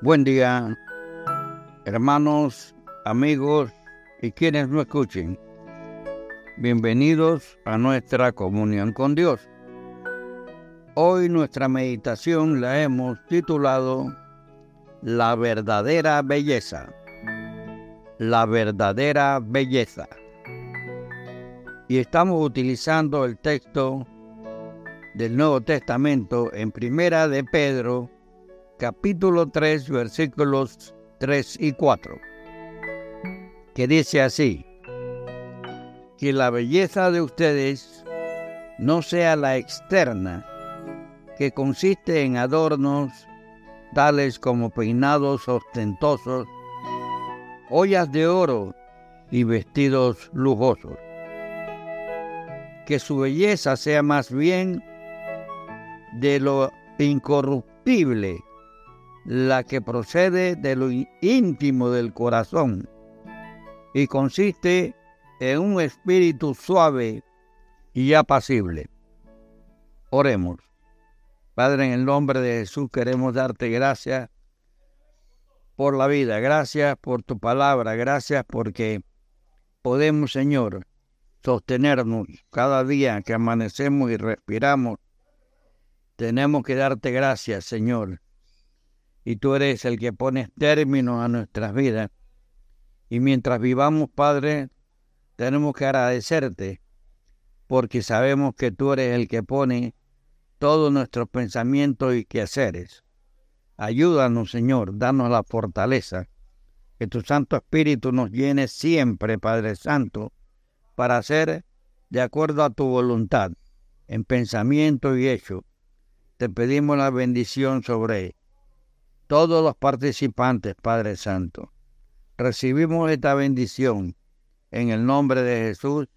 Buen día, hermanos, amigos y quienes no escuchen. Bienvenidos a nuestra comunión con Dios. Hoy nuestra meditación la hemos titulado La verdadera belleza. La verdadera belleza. Y estamos utilizando el texto del Nuevo Testamento en Primera de Pedro, capítulo 3, versículos 3 y 4, que dice así, que la belleza de ustedes no sea la externa, que consiste en adornos tales como peinados ostentosos, ollas de oro y vestidos lujosos. Que su belleza sea más bien de lo incorruptible, la que procede de lo íntimo del corazón y consiste en un espíritu suave y apacible. Oremos. Padre, en el nombre de Jesús queremos darte gracias por la vida, gracias por tu palabra, gracias porque podemos, Señor, sostenernos cada día que amanecemos y respiramos. Tenemos que darte gracias, Señor. Y tú eres el que pones término a nuestras vidas. Y mientras vivamos, Padre, tenemos que agradecerte porque sabemos que tú eres el que pone todos nuestros pensamientos y quehaceres. Ayúdanos, Señor, danos la fortaleza, que tu Santo Espíritu nos llene siempre, Padre Santo, para hacer de acuerdo a tu voluntad, en pensamiento y hecho. Te pedimos la bendición sobre todos los participantes, Padre Santo. Recibimos esta bendición en el nombre de Jesús.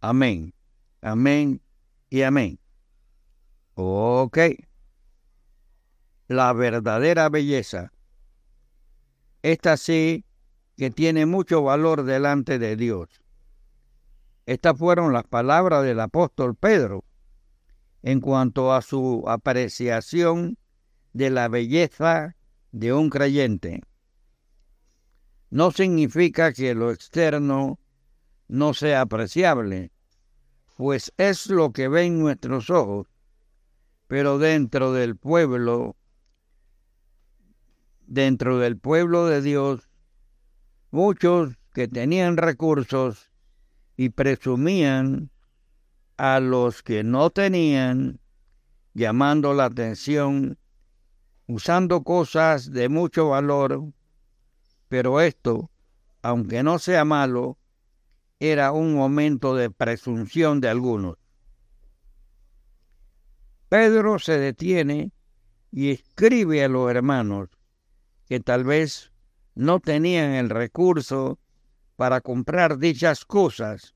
Amén. Amén y amén. Ok. La verdadera belleza. Esta sí que tiene mucho valor delante de Dios. Estas fueron las palabras del apóstol Pedro en cuanto a su apreciación de la belleza de un creyente. No significa que lo externo no sea apreciable, pues es lo que ven nuestros ojos, pero dentro del pueblo, dentro del pueblo de Dios, muchos que tenían recursos y presumían a los que no tenían, llamando la atención, usando cosas de mucho valor, pero esto, aunque no sea malo, era un momento de presunción de algunos. Pedro se detiene y escribe a los hermanos que tal vez no tenían el recurso para comprar dichas cosas,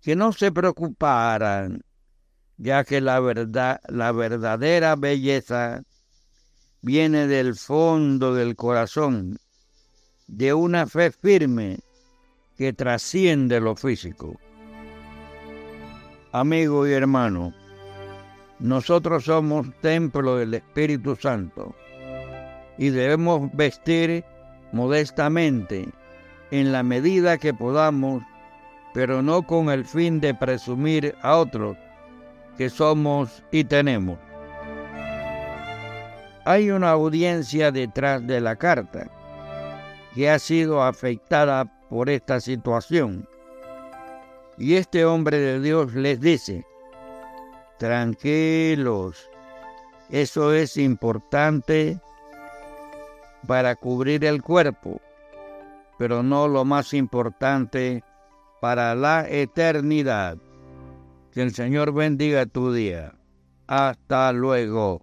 que no se preocuparan, ya que la verdad, la verdadera belleza viene del fondo del corazón, de una fe firme que trasciende lo físico. Amigo y hermano, nosotros somos templo del Espíritu Santo y debemos vestir modestamente en la medida que podamos, pero no con el fin de presumir a otros que somos y tenemos. Hay una audiencia detrás de la carta que ha sido afectada por esta situación. Y este hombre de Dios les dice, tranquilos, eso es importante para cubrir el cuerpo, pero no lo más importante para la eternidad. Que el Señor bendiga tu día. Hasta luego.